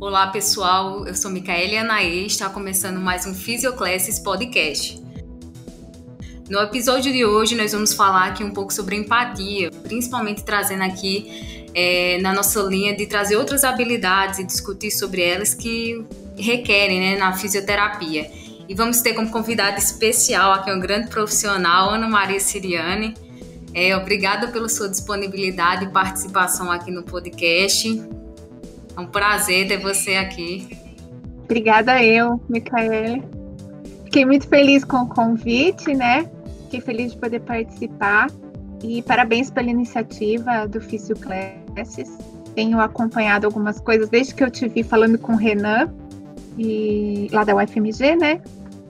Olá pessoal, eu sou Micaele Anaê e está começando mais um Physioclasses Podcast. No episódio de hoje nós vamos falar aqui um pouco sobre empatia, principalmente trazendo aqui é, na nossa linha de trazer outras habilidades e discutir sobre elas que requerem né, na fisioterapia. E vamos ter como convidada especial aqui uma grande profissional, Ana Maria Siriane. É, obrigada pela sua disponibilidade e participação aqui no podcast. É um prazer ter você aqui. Obrigada eu, Micaele. Fiquei muito feliz com o convite, né? Fiquei feliz de poder participar. E parabéns pela iniciativa do Físio Classes. Tenho acompanhado algumas coisas desde que eu te vi falando com o Renan, e, lá da UFMG, né?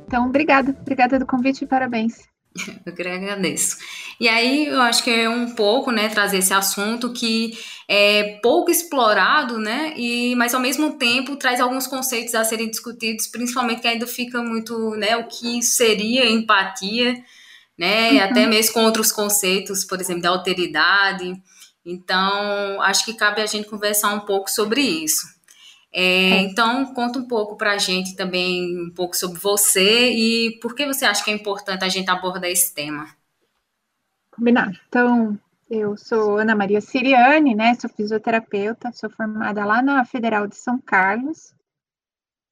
Então, obrigada. Obrigada do convite e parabéns. Eu que agradeço. E aí, eu acho que é um pouco, né, trazer esse assunto que é pouco explorado, né, e, mas ao mesmo tempo traz alguns conceitos a serem discutidos, principalmente que ainda fica muito, né, o que seria empatia, né, uhum. até mesmo com outros conceitos, por exemplo, da alteridade. Então, acho que cabe a gente conversar um pouco sobre isso. É, é. Então, conta um pouco para a gente também, um pouco sobre você e por que você acha que é importante a gente abordar esse tema. Combinado. Então, eu sou Ana Maria Siriane, né? Sou fisioterapeuta, sou formada lá na Federal de São Carlos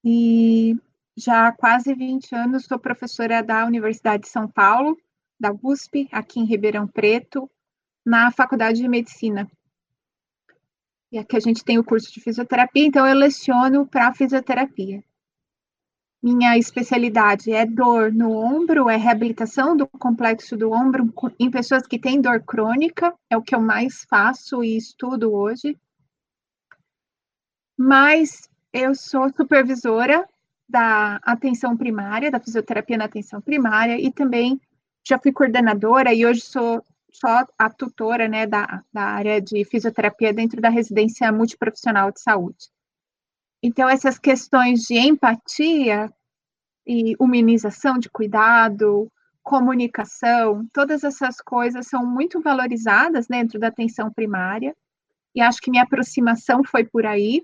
e já há quase 20 anos sou professora da Universidade de São Paulo, da USP, aqui em Ribeirão Preto, na Faculdade de Medicina. E aqui a gente tem o curso de fisioterapia, então eu leciono para fisioterapia. Minha especialidade é dor no ombro, é reabilitação do complexo do ombro em pessoas que têm dor crônica, é o que eu mais faço e estudo hoje. Mas eu sou supervisora da atenção primária, da fisioterapia na atenção primária, e também já fui coordenadora e hoje sou só a tutora né, da, da área de fisioterapia dentro da residência multiprofissional de saúde. Então, essas questões de empatia e humanização de cuidado, comunicação, todas essas coisas são muito valorizadas dentro da atenção primária, e acho que minha aproximação foi por aí.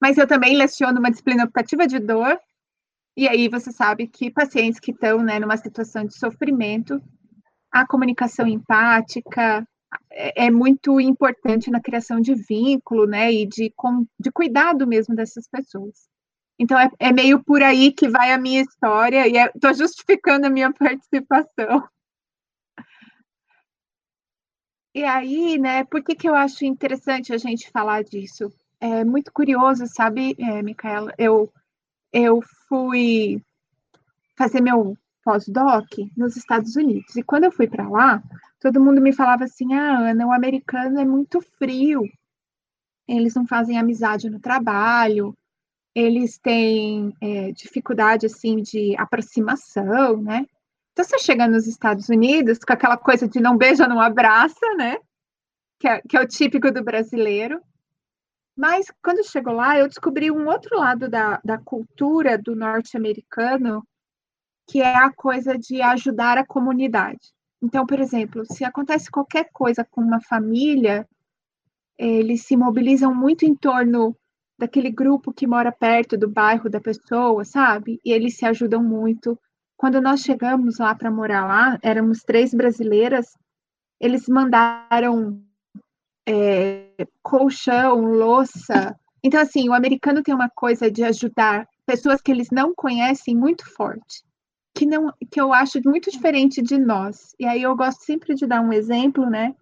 Mas eu também leciono uma disciplina optativa de dor, e aí você sabe que pacientes que estão né, numa situação de sofrimento a comunicação empática é, é, muito importante na criação de vínculo, né, e de, de cuidado mesmo dessas pessoas. Então, é, é meio por aí que vai a minha história, e estou é, justificando a minha participação. E aí, né, por que, que eu acho interessante a gente falar disso? É muito curioso, sabe, é, Micaela? Eu, eu fui fazer meu pós-doc nos Estados Unidos. E quando eu fui para lá, todo mundo me falava assim: ah, Ana, o americano é muito frio, eles não fazem amizade no trabalho, eles têm é, dificuldade assim de aproximação, né? Então você chega nos Estados Unidos com aquela coisa de não beija, não abraça, né? Que é, que é o típico do brasileiro. Mas quando chegou lá, eu descobri um outro lado da, da cultura do norte-americano que é a coisa de ajudar a comunidade. Então, por exemplo, se acontece qualquer coisa com uma família, eles se mobilizam muito em torno daquele grupo que mora perto do bairro da pessoa, sabe? E eles se ajudam muito. Quando nós chegamos lá para morar lá, éramos três brasileiras, eles mandaram é, colchão, louça. Então, assim, o americano tem uma coisa de ajudar pessoas que eles não conhecem muito forte que não que eu acho muito diferente de nós. E aí eu gosto sempre de dar um exemplo, né?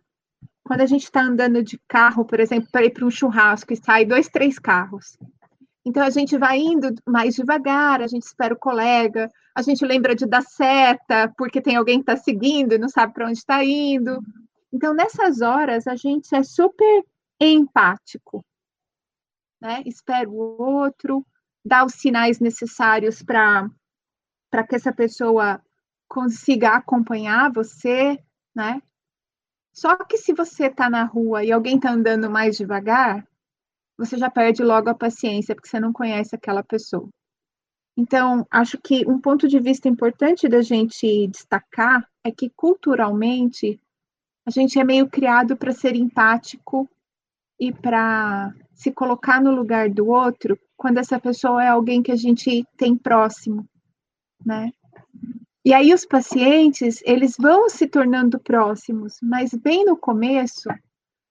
Quando a gente está andando de carro, por exemplo, para ir para um churrasco e sai dois, três carros. Então a gente vai indo mais devagar, a gente espera o colega, a gente lembra de dar seta, porque tem alguém que está seguindo e não sabe para onde está indo. Então, nessas horas, a gente é super empático, né? Espera o outro, dá os sinais necessários para para que essa pessoa consiga acompanhar você, né? Só que se você está na rua e alguém está andando mais devagar, você já perde logo a paciência, porque você não conhece aquela pessoa. Então, acho que um ponto de vista importante da gente destacar é que culturalmente a gente é meio criado para ser empático e para se colocar no lugar do outro quando essa pessoa é alguém que a gente tem próximo, né? E aí os pacientes, eles vão se tornando próximos, mas bem no começo,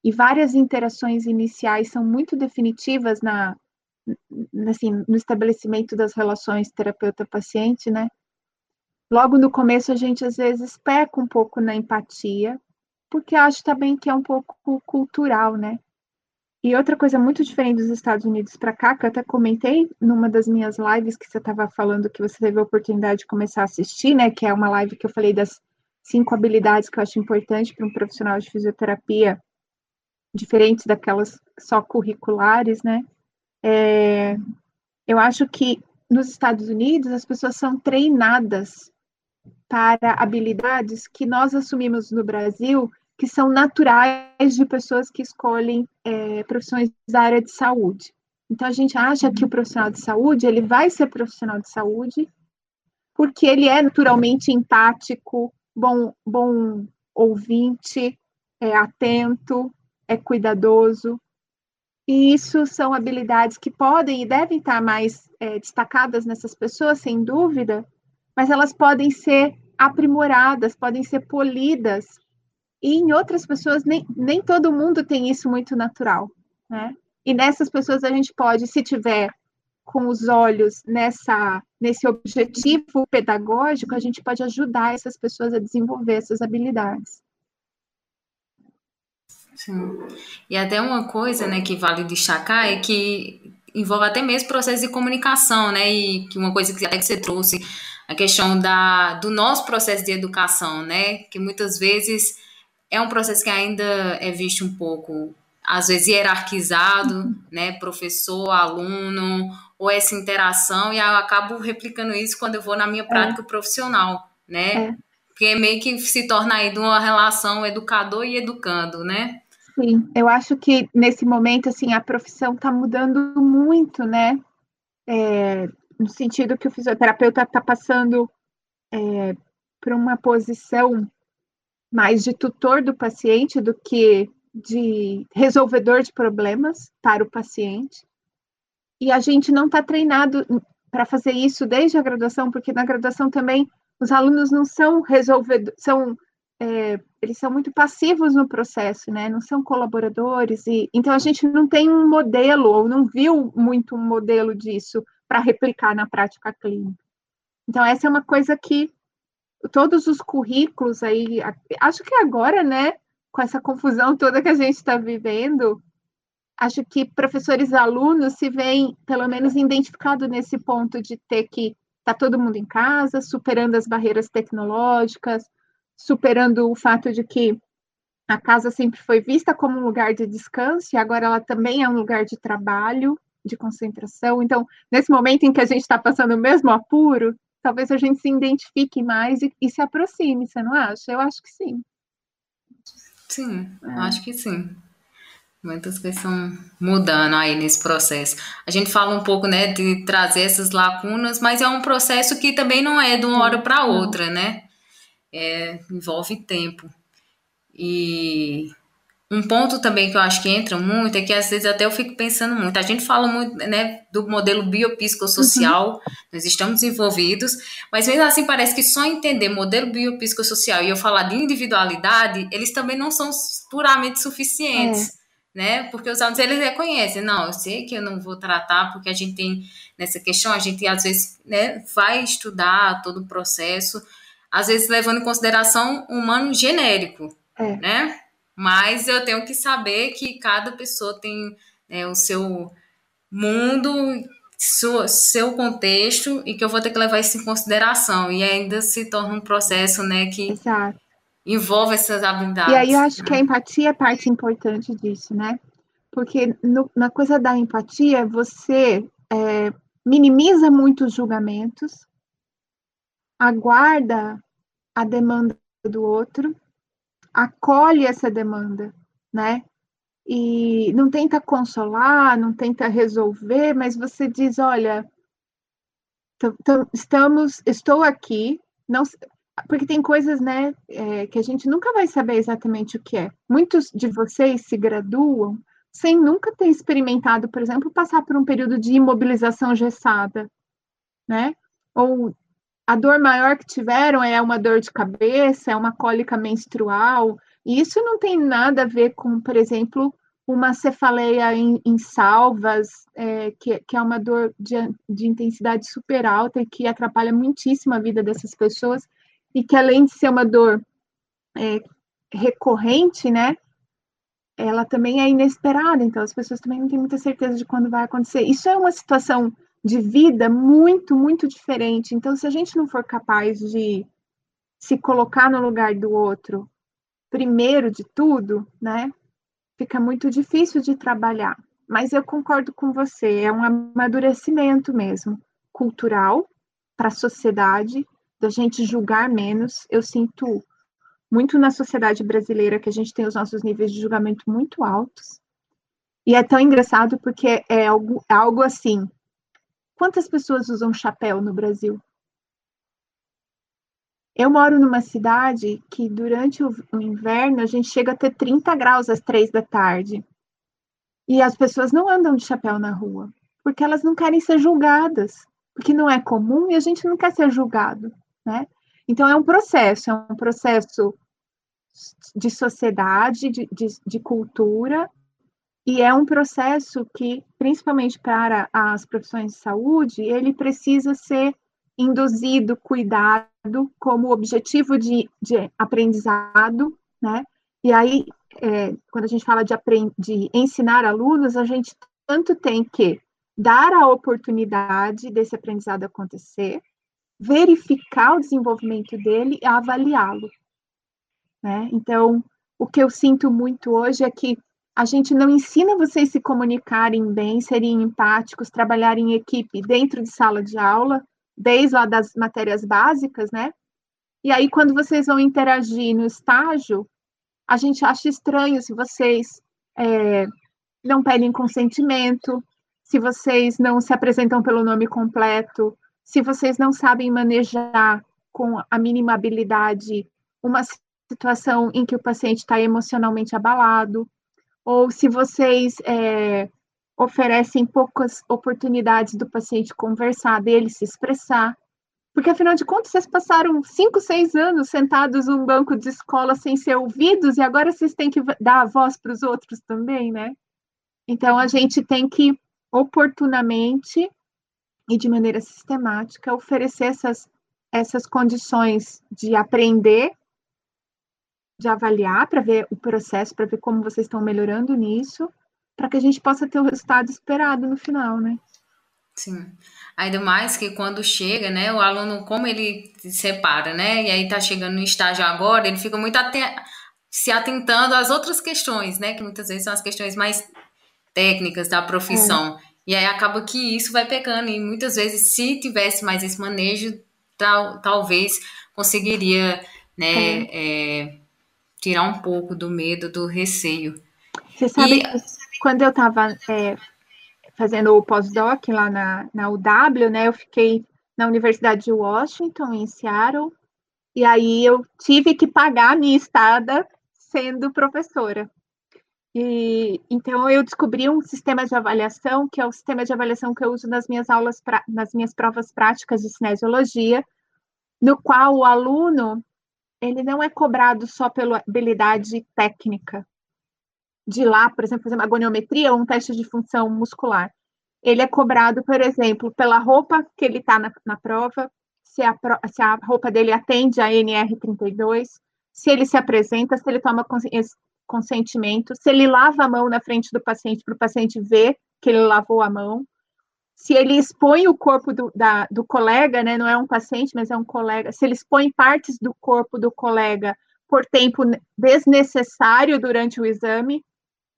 e várias interações iniciais são muito definitivas na, assim, no estabelecimento das relações terapeuta-paciente, né? Logo no começo a gente às vezes peca um pouco na empatia, porque acho também que é um pouco cultural, né? E outra coisa muito diferente dos Estados Unidos para cá, que eu até comentei numa das minhas lives que você estava falando que você teve a oportunidade de começar a assistir, né? Que é uma live que eu falei das cinco habilidades que eu acho importante para um profissional de fisioterapia, diferentes daquelas só curriculares, né? É, eu acho que nos Estados Unidos as pessoas são treinadas para habilidades que nós assumimos no Brasil que são naturais de pessoas que escolhem é, profissões da área de saúde. Então a gente acha que o profissional de saúde ele vai ser profissional de saúde porque ele é naturalmente empático, bom, bom ouvinte, é atento, é cuidadoso. E isso são habilidades que podem e devem estar mais é, destacadas nessas pessoas, sem dúvida, mas elas podem ser aprimoradas, podem ser polidas e em outras pessoas, nem, nem todo mundo tem isso muito natural, né? E nessas pessoas a gente pode, se tiver com os olhos nessa nesse objetivo pedagógico, a gente pode ajudar essas pessoas a desenvolver essas habilidades. Sim. E até uma coisa, né, que vale destacar é que envolve até mesmo processo de comunicação, né? E que uma coisa que até que você trouxe a questão da do nosso processo de educação, né? Que muitas vezes é um processo que ainda é visto um pouco, às vezes, hierarquizado, uhum. né? Professor, aluno, ou essa interação, e eu acabo replicando isso quando eu vou na minha é. prática é. profissional, né? É. Porque meio que se torna aí de uma relação educador e educando, né? Sim, eu acho que nesse momento, assim, a profissão está mudando muito, né? É, no sentido que o fisioterapeuta está passando é, para uma posição mais de tutor do paciente do que de resolvedor de problemas para o paciente. E a gente não está treinado para fazer isso desde a graduação, porque na graduação também os alunos não são resolvedores, são é, eles são muito passivos no processo, né? Não são colaboradores e então a gente não tem um modelo ou não viu muito um modelo disso para replicar na prática clínica. Então essa é uma coisa que todos os currículos aí, acho que agora, né, com essa confusão toda que a gente está vivendo, acho que professores e alunos se veem, pelo menos, identificados nesse ponto de ter que estar tá todo mundo em casa, superando as barreiras tecnológicas, superando o fato de que a casa sempre foi vista como um lugar de descanso e agora ela também é um lugar de trabalho, de concentração. Então, nesse momento em que a gente está passando o mesmo apuro, talvez a gente se identifique mais e, e se aproxime, você não acha? Eu acho que sim. Sim, é. acho que sim. Muitas coisas estão mudando aí nesse processo. A gente fala um pouco, né, de trazer essas lacunas, mas é um processo que também não é de uma hora para outra, né? É, envolve tempo. E um ponto também que eu acho que entra muito é que às vezes até eu fico pensando muito. A gente fala muito né, do modelo biopsicossocial, uhum. nós estamos envolvidos, mas mesmo assim parece que só entender modelo biopsicossocial e eu falar de individualidade, eles também não são puramente suficientes. É. Né? Porque os alunos eles reconhecem, não, eu sei que eu não vou tratar, porque a gente tem nessa questão, a gente às vezes né, vai estudar todo o processo, às vezes levando em consideração um humano genérico, é. né? Mas eu tenho que saber que cada pessoa tem né, o seu mundo, seu, seu contexto e que eu vou ter que levar isso em consideração. E ainda se torna um processo né, que Exato. envolve essas habilidades. E aí eu acho né? que a empatia é parte importante disso, né? Porque no, na coisa da empatia, você é, minimiza muitos julgamentos, aguarda a demanda do outro acolhe essa demanda, né? E não tenta consolar, não tenta resolver, mas você diz, olha, estamos, estou aqui, não, porque tem coisas, né, é, que a gente nunca vai saber exatamente o que é. Muitos de vocês se graduam sem nunca ter experimentado, por exemplo, passar por um período de imobilização gessada, né? Ou a dor maior que tiveram é uma dor de cabeça, é uma cólica menstrual, e isso não tem nada a ver com, por exemplo, uma cefaleia em, em salvas, é, que, que, é uma dor de, de, intensidade super alta e que atrapalha muitíssimo a vida dessas pessoas, e que além de ser uma dor é, recorrente, né, ela também é inesperada, então as pessoas também não têm muita certeza de quando vai acontecer. Isso é uma situação de vida muito, muito diferente. Então, se a gente não for capaz de se colocar no lugar do outro, primeiro de tudo, né, fica muito difícil de trabalhar. Mas eu concordo com você, é um amadurecimento mesmo, cultural, para a sociedade, da gente julgar menos. Eu sinto muito na sociedade brasileira que a gente tem os nossos níveis de julgamento muito altos. E é tão engraçado porque é algo, é algo assim, Quantas pessoas usam chapéu no Brasil? Eu moro numa cidade que durante o, inverno a gente chega a ter 30 graus às três da tarde. E as pessoas não andam de chapéu na rua, porque elas não querem ser julgadas, porque não é comum e a gente não quer ser julgado, né? Então é um processo, é um processo de sociedade, de, de, de cultura, e é um processo que, principalmente para as profissões de saúde, ele precisa ser induzido, cuidado, como objetivo de, de aprendizado, né? E aí, é, quando a gente fala de, de ensinar alunos, a gente tanto tem que dar a oportunidade desse aprendizado acontecer, verificar o desenvolvimento dele e avaliá-lo. Né? Então, o que eu sinto muito hoje é que a gente não ensina vocês se comunicarem bem, serem empáticos, trabalharem em equipe dentro de sala de aula, desde lá das matérias básicas, né? E aí, quando vocês vão interagir no estágio, a gente acha estranho se vocês é, não pedem consentimento, se vocês não se apresentam pelo nome completo, se vocês não sabem manejar com a mínima habilidade uma situação em que o paciente está emocionalmente abalado ou se vocês é, oferecem poucas oportunidades do paciente conversar, dele se expressar. Porque, afinal de contas, vocês passaram cinco, seis anos sentados num banco de escola sem ser ouvidos e agora vocês têm que dar a voz para os outros também, né? Então, a gente tem que, oportunamente e de maneira sistemática, oferecer essas, essas condições de aprender de avaliar para ver o processo, para ver como vocês estão melhorando nisso, para que a gente possa ter o resultado esperado no final, né? Sim. Ainda mais que quando chega, né, o aluno, como ele se separa, né, e aí tá chegando no estágio agora, ele fica muito aten se atentando às outras questões, né, que muitas vezes são as questões mais técnicas da profissão. É. E aí acaba que isso vai pegando, e muitas vezes, se tivesse mais esse manejo, tal, talvez conseguiria, né, é. É, tirar um pouco do medo, do receio. Você sabe e... que quando eu estava é, fazendo o pós-doc lá na, na UW, né, eu fiquei na Universidade de Washington, em Seattle, e aí eu tive que pagar a minha estada sendo professora. E, então eu descobri um sistema de avaliação, que é o sistema de avaliação que eu uso nas minhas aulas, pra, nas minhas provas práticas de cinesiologia, no qual o aluno ele não é cobrado só pela habilidade técnica de lá, por exemplo, fazer uma agoniometria ou um teste de função muscular. Ele é cobrado, por exemplo, pela roupa que ele está na, na, prova, se a, se a, roupa dele atende a NR32, se ele se apresenta, se ele toma consentimento, se ele lava a mão na frente do paciente para o paciente ver que ele lavou a mão, se ele expõe o corpo do, da, do colega, né, não é um paciente, mas é um colega, se ele expõe partes do corpo do colega por tempo desnecessário durante o exame,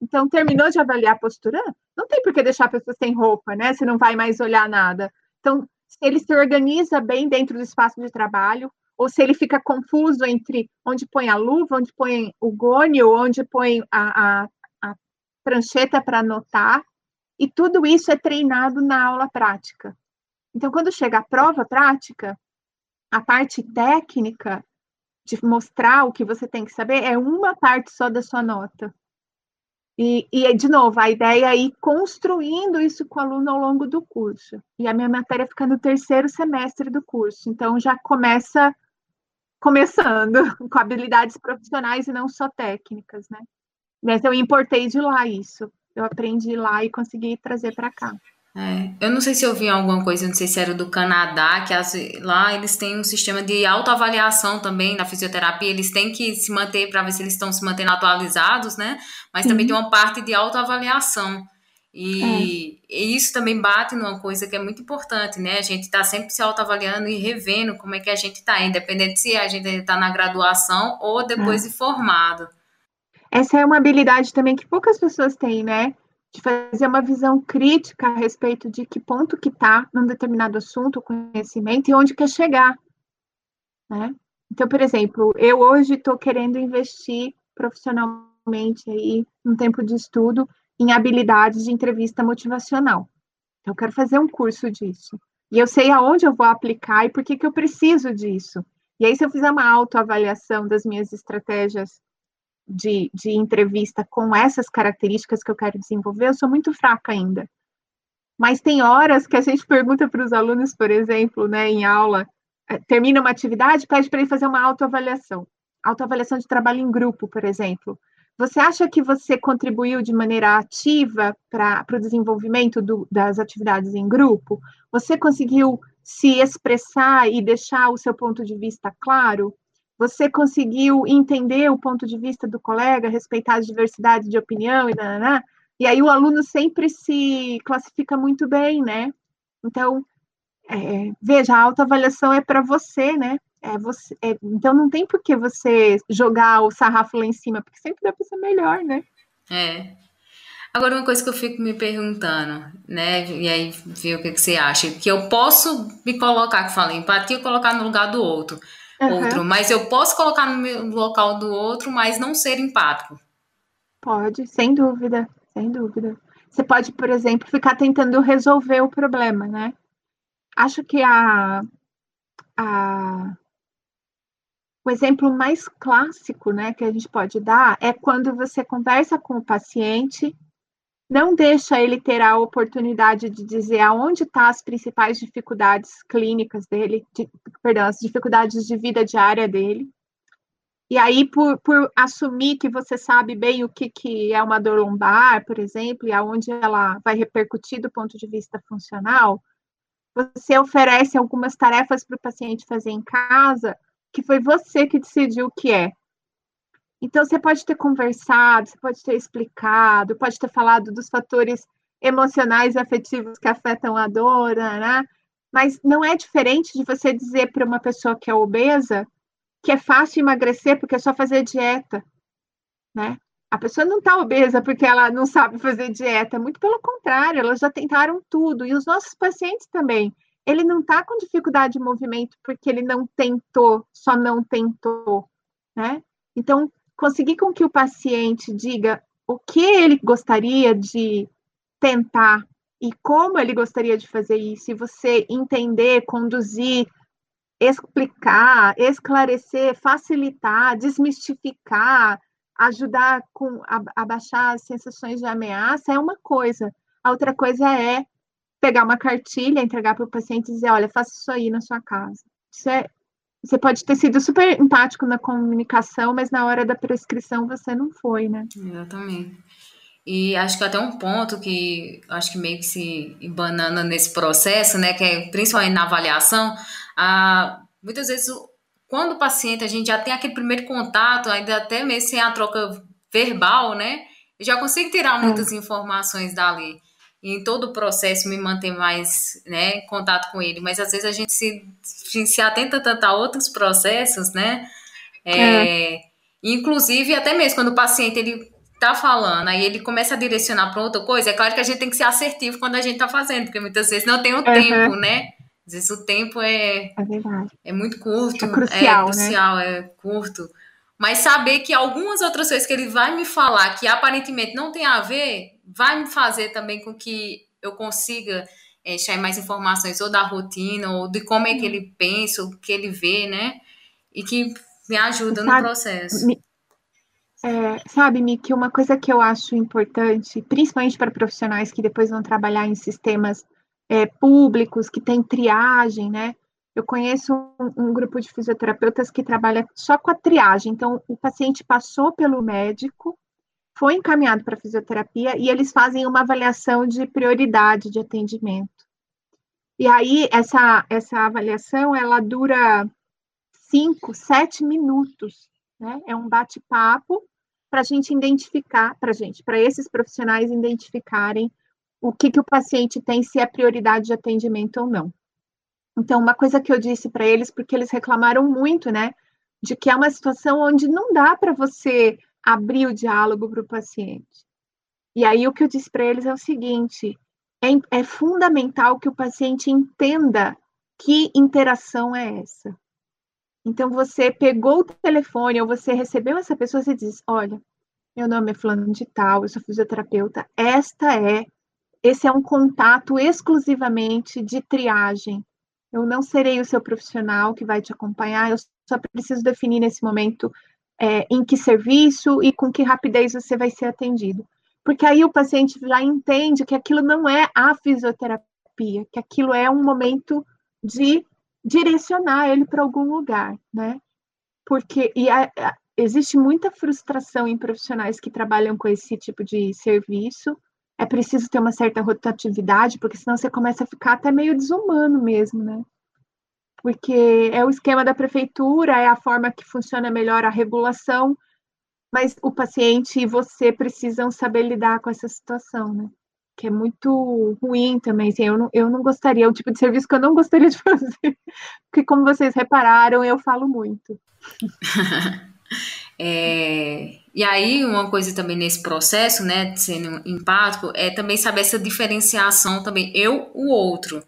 então terminou de avaliar a postura, não tem por que deixar a pessoa sem roupa, né, se não vai mais olhar nada. Então, se ele se organiza bem dentro do espaço de trabalho, ou se ele fica confuso entre onde põe a luva, onde põe o gônio, onde põe a, a, a prancheta para anotar, e tudo isso é treinado na aula prática. Então, quando chega a prova prática, a parte técnica de mostrar o que você tem que saber é uma parte só da sua nota. E, e, de novo, a ideia é ir construindo isso com o aluno ao longo do curso. E a minha matéria fica no terceiro semestre do curso. Então, já começa começando com habilidades profissionais e não só técnicas, né? Mas eu importei de lá isso. Eu aprendi lá e consegui trazer para cá. É, eu não sei se eu vi alguma coisa, não sei se era do Canadá, que as, lá eles têm um sistema de autoavaliação também na fisioterapia, eles têm que se manter para ver se eles estão se mantendo atualizados, né? Mas também tem uma parte de autoavaliação. E, é. e, isso também bate numa coisa que é muito importante, né? A gente está sempre se autoavaliando e revendo como é que a gente está, independente se a gente está na graduação ou depois é. de formado. Essa é uma habilidade também que poucas pessoas têm, né? de fazer uma visão crítica a respeito de que ponto que está num determinado assunto, conhecimento, e onde quer chegar. Né? Então, por exemplo, eu hoje estou querendo investir profissionalmente aí, um tempo de estudo, em habilidades de entrevista motivacional. Então, eu quero fazer um curso disso. E eu sei aonde eu vou aplicar e por que, que eu preciso disso. E aí, se eu fizer uma autoavaliação das minhas estratégias de, de entrevista com essas características que eu quero desenvolver, eu sou muito fraca ainda. Mas tem horas que a gente pergunta para os alunos, por exemplo, né, em aula, eh, termina uma atividade, pede para ele fazer uma autoavaliação. Autoavaliação de trabalho em grupo, por exemplo. Você acha que você contribuiu de maneira ativa para o desenvolvimento do, das atividades em grupo? Você conseguiu se expressar e deixar o seu ponto de vista claro? Você conseguiu entender o ponto de vista do colega, respeitar a diversidade de opinião e nananá, e aí o aluno sempre se classifica muito bem, né? Então, é, veja, a autoavaliação é para você, né? É você, é, então não tem por que você jogar o sarrafo lá em cima, porque sempre dá para ser melhor, né? É. Agora, uma coisa que eu fico me perguntando, né? E aí, ver o que, que você acha. Que eu posso me colocar, que falei, empatia, colocar no lugar do outro uhum. outro, mas eu posso colocar no local do outro, mas não ser empático. Pode, sem dúvida, sem dúvida. Você pode, por exemplo, ficar tentando resolver o problema, né? Acho que a, a o exemplo mais clássico, né, que a gente pode dar é quando você conversa com o paciente não deixa ele ter a oportunidade de dizer aonde estão tá as principais dificuldades clínicas dele, de, perdão, as dificuldades de vida diária dele. E aí, por, por assumir que você sabe bem o que, que é uma dor lombar, por exemplo, e aonde ela vai repercutir do ponto de vista funcional, você oferece algumas tarefas para o paciente fazer em casa, que foi você que decidiu o que é. Então, você pode ter conversado, você pode ter explicado, pode ter falado dos fatores emocionais e afetivos que afetam a dor, né? mas não é diferente de você dizer para uma pessoa que é obesa que é fácil emagrecer porque é só fazer dieta, né? A pessoa não está obesa porque ela não sabe fazer dieta, muito pelo contrário, elas já tentaram tudo, e os nossos pacientes também. Ele não está com dificuldade de movimento porque ele não tentou, só não tentou, né? Então, conseguir com que o paciente diga o que ele gostaria de tentar e como ele gostaria de fazer isso, e você entender, conduzir, explicar, esclarecer, facilitar, desmistificar, ajudar com a, a baixar as sensações de ameaça é uma coisa. A outra coisa é pegar uma cartilha, entregar para o paciente e dizer, olha, faça isso aí na sua casa. Isso é você pode ter sido super empático na comunicação, mas na hora da prescrição você não foi, né? Exatamente. E acho que até um ponto que acho que meio que se banana nesse processo, né, que é principalmente na avaliação, a, muitas vezes quando o paciente a gente já tem aquele primeiro contato, ainda até mesmo sem a troca verbal, né, já consigo tirar muitas é. informações dali em todo o processo me manter mais né, em contato com ele, mas às vezes a gente se, se atenta tanto a outros processos, né? É, é. Inclusive, até mesmo quando o paciente ele tá falando, aí ele começa a direcionar para outra coisa, é claro que a gente tem que ser assertivo quando a gente tá fazendo, porque muitas vezes não tem o uhum. tempo, né? Às vezes o tempo é, é, é muito curto. É crucial, é, crucial né? é curto. Mas saber que algumas outras coisas que ele vai me falar que aparentemente não tem a ver, vai me fazer também com que eu consiga é, mais informações ou da rotina, ou de como é que ele pensa, o que ele vê, né? E que me ajuda Sabe, no processo. É, sabe, Miki, uma coisa que eu acho importante, principalmente para profissionais que depois vão trabalhar em sistemas é, públicos, que tem triagem, né? Eu conheço um, um, grupo de fisioterapeutas que trabalha só com a triagem. Então, o paciente passou pelo médico, foi encaminhado para fisioterapia e eles fazem uma avaliação de prioridade de atendimento. E aí, essa, essa avaliação, ela dura cinco, sete minutos, né? É um bate-papo para a gente identificar, para gente, para esses profissionais identificarem o que, que o paciente tem, se é prioridade de atendimento ou não. Então, uma coisa que eu disse para eles, porque eles reclamaram muito, né, de que é uma situação onde não dá para você abrir o diálogo para o paciente. E aí, o que eu disse para eles é o seguinte: é, é fundamental que o paciente entenda que interação é essa. Então, você pegou o telefone ou você recebeu essa pessoa, você diz: Olha, meu nome é Fulano de Tal, eu sou fisioterapeuta. Esta é, esse é um contato exclusivamente de triagem. Eu não serei o seu profissional que vai te acompanhar, eu só preciso definir nesse momento é, em que serviço e com que rapidez você vai ser atendido. Porque aí o paciente já entende que aquilo não é a fisioterapia, que aquilo é um momento de direcionar ele para algum lugar, né? Porque e a, a, existe muita frustração em profissionais que trabalham com esse tipo de serviço. É preciso ter uma certa rotatividade, porque senão você começa a ficar até meio desumano mesmo, né? Porque é o esquema da prefeitura, é a forma que funciona melhor a regulação, mas o paciente e você precisam saber lidar com essa situação, né? que é muito ruim também. Assim, eu, não, eu não gostaria, é o tipo de serviço que eu não gostaria de fazer. Porque, como vocês repararam, eu falo muito. é, e aí, uma coisa também nesse processo, né, sendo empático, é também saber essa diferenciação também, eu, o outro,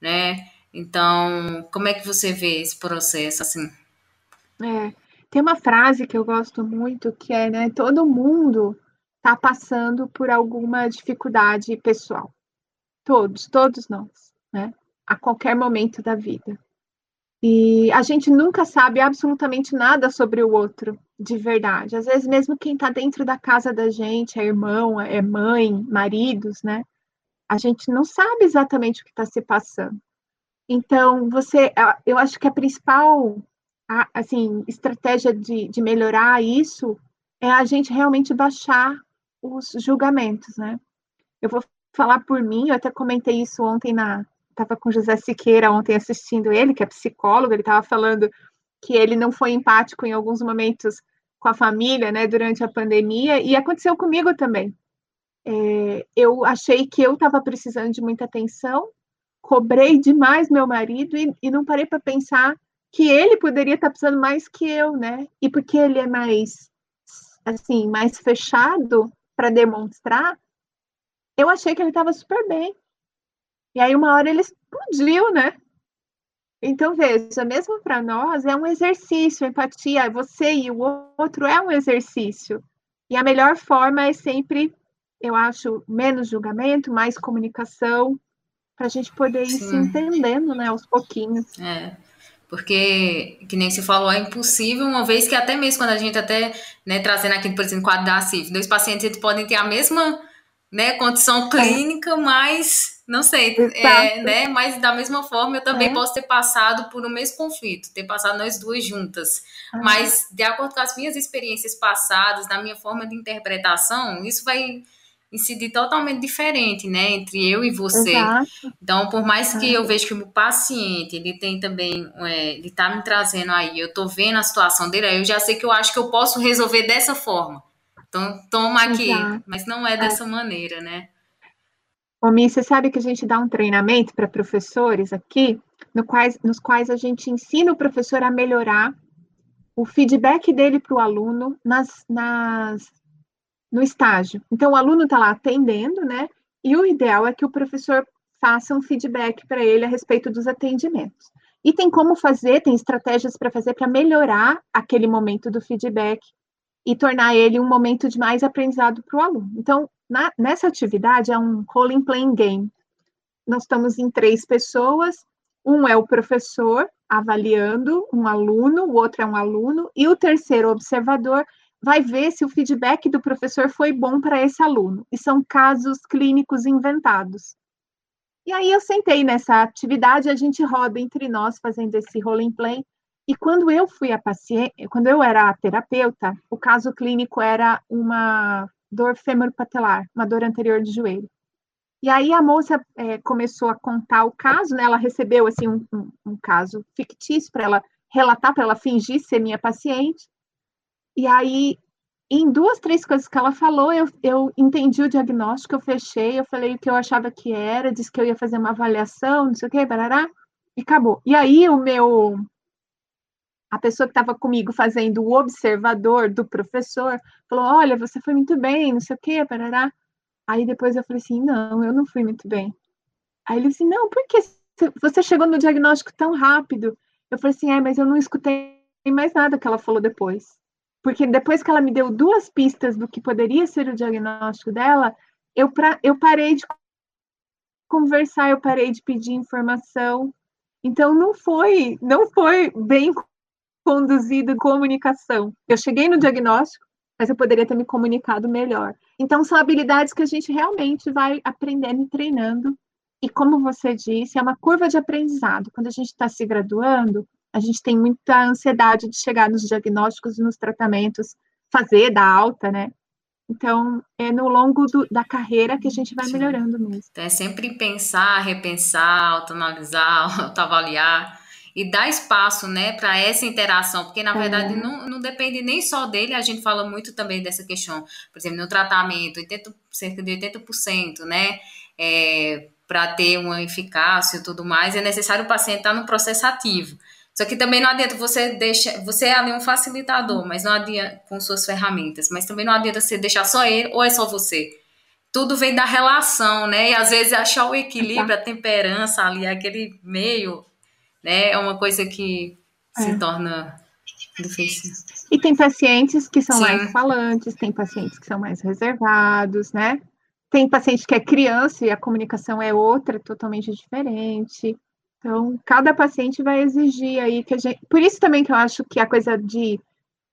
né? Então, como é que você vê esse processo, assim? É, tem uma frase que eu gosto muito, que é, né, todo mundo está passando por alguma dificuldade pessoal. Todos, todos nós, né? A qualquer momento da vida. E a gente nunca sabe absolutamente nada sobre o outro, de verdade. Às vezes, mesmo quem está dentro da casa da gente, é irmão, é mãe, maridos, né? A gente não sabe exatamente o que está se passando. Então, você, eu acho que a principal, assim, estratégia de, de melhorar isso é a gente realmente baixar os julgamentos, né? Eu vou falar por mim, eu até comentei isso ontem na. Estava com José Siqueira ontem assistindo ele, que é psicólogo, ele estava falando que ele não foi empático em alguns momentos com a família, né, durante a pandemia, e aconteceu comigo também. É, eu achei que eu estava precisando de muita atenção, cobrei demais meu marido e, e não parei para pensar que ele poderia estar tá precisando mais que eu, né? E porque ele é mais, assim, mais fechado, para demonstrar, eu achei que ele estava super bem. E aí, uma hora ele explodiu, né? Então, veja, mesmo para nós é um exercício, empatia, você e o outro é um exercício. E a melhor forma é sempre, eu acho, menos julgamento, mais comunicação, para a gente poder ir Sim. se entendendo, né, aos pouquinhos. É. Porque, que nem se falou, é impossível, uma vez que até mesmo quando a gente até, né, trazendo aqui, por exemplo, quadro da CIF, dois pacientes podem ter a mesma, né, condição é. clínica, é. mas, não sei, é, né, mas da mesma forma eu também é. posso ter passado por o mesmo conflito, ter passado nós duas juntas. Mas, de acordo com as minhas experiências passadas, da minha forma de interpretação, isso vai incidir totalmente diferente, né, entre eu e você. Exato. Então, por mais que eu veja que o paciente, ele tem também, é, ele tá me trazendo aí, eu tô vendo a situação dele, aí eu já sei que eu acho que eu posso resolver dessa forma. Então, toma aqui, Exato. mas não é dessa é. maneira, né? Ô, Mi, você sabe que a gente dá um treinamento para professores aqui, no quais, nos quais a gente ensina o professor a melhorar o feedback dele para o aluno nas, nas no estágio. Então, o aluno está lá atendendo, né? E o ideal é que o professor faça um feedback para ele a respeito dos atendimentos. E tem como fazer, tem estratégias para fazer para melhorar aquele momento do feedback e tornar ele um momento de mais aprendizado para o aluno. Então, na, nessa atividade é um role playing game. Nós estamos em três pessoas, um é o professor avaliando um aluno, o outro é um aluno, e o terceiro observador vai ver se o feedback do professor foi bom para esse aluno. E são casos clínicos inventados. E aí eu sentei nessa atividade, a gente roda entre nós fazendo esse role play. E quando eu fui a paciente, quando eu era a terapeuta, o caso clínico era uma dor femoro-patelar, uma dor anterior de joelho. E aí a moça é, começou a contar o caso, né? Ela recebeu assim um, um, um caso fictício para ela relatar, para ela fingir ser minha paciente. E aí, em duas, três coisas que ela falou, eu, eu entendi o diagnóstico, eu fechei, eu falei o que eu achava que era, disse que eu ia fazer uma avaliação, não sei o quê, barará, e acabou. E aí o meu a pessoa que estava comigo fazendo o observador do professor falou: Olha, você foi muito bem, não sei o quê, parará. Aí depois eu falei assim: Não, eu não fui muito bem. Aí ele disse: Não, por que você chegou no diagnóstico tão rápido? Eu falei assim: É, mas eu não escutei mais nada que ela falou depois. Porque depois que ela me deu duas pistas do que poderia ser o diagnóstico dela, eu, pra, eu parei de conversar, eu parei de pedir informação. Então não foi, não foi bem conduzido comunicação. Eu cheguei no diagnóstico, mas eu poderia ter me comunicado melhor. Então, são habilidades que a gente realmente vai aprendendo e treinando. E como você disse, é uma curva de aprendizado. Quando a gente está se graduando, a gente tem muita ansiedade de chegar nos diagnósticos e nos tratamentos, fazer, dar alta, né? Então, é no longo do, da carreira que a gente vai Sim. melhorando mesmo. Então, é sempre pensar, repensar, autoanalisar, autoavaliar e dar espaço, né, para essa interação, porque na verdade é. não, não depende nem só dele, a gente fala muito também dessa questão, por exemplo, no tratamento, 80, cerca de 80%, né, é, para ter uma eficácia e tudo mais, é necessário o paciente estar no processo ativo. Só que também não adianta você deixar, você é ali um facilitador, mas não adianta com suas ferramentas, mas também não adianta você deixar só ele ou é só você. Tudo vem da relação, né? E às vezes achar o equilíbrio, a temperança ali, aquele meio né? É uma coisa que é. se torna difícil. E tem pacientes que são Sim. mais falantes, tem pacientes que são mais reservados, né? Tem paciente que é criança e a comunicação é outra, totalmente diferente. Então, cada paciente vai exigir aí que a gente. Por isso também que eu acho que a coisa de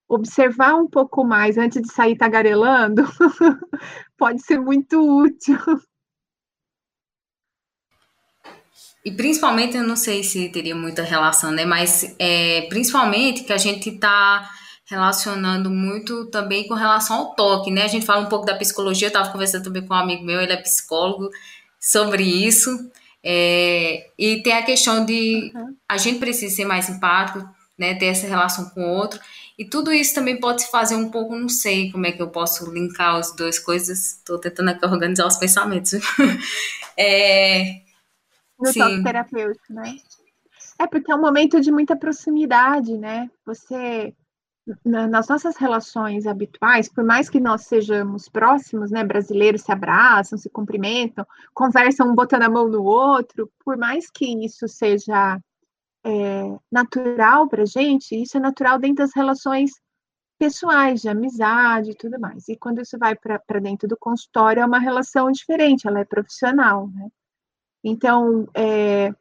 observar um pouco mais antes de sair tagarelando pode ser muito útil. E principalmente, eu não sei se teria muita relação, né? Mas é, principalmente que a gente está relacionando muito também com relação ao toque, né? A gente fala um pouco da psicologia, eu estava conversando também com um amigo meu, ele é psicólogo, sobre isso. É, e tem a questão de uhum. a gente precisa ser mais empático, né? Ter essa relação com o outro. E tudo isso também pode se fazer um pouco, não sei como é que eu posso linkar as duas coisas. Estou tentando aqui organizar os pensamentos. é, no Sim. toque terapêutico, né? É porque é um momento de muita proximidade, né? Você nas nossas relações habituais, por mais que nós sejamos próximos, né, brasileiros se abraçam, se cumprimentam, conversam um botando a mão no outro, por mais que isso seja é, natural para gente, isso é natural dentro das relações pessoais, de amizade e tudo mais. E quando isso vai para dentro do consultório, é uma relação diferente, ela é profissional, né? Então, é,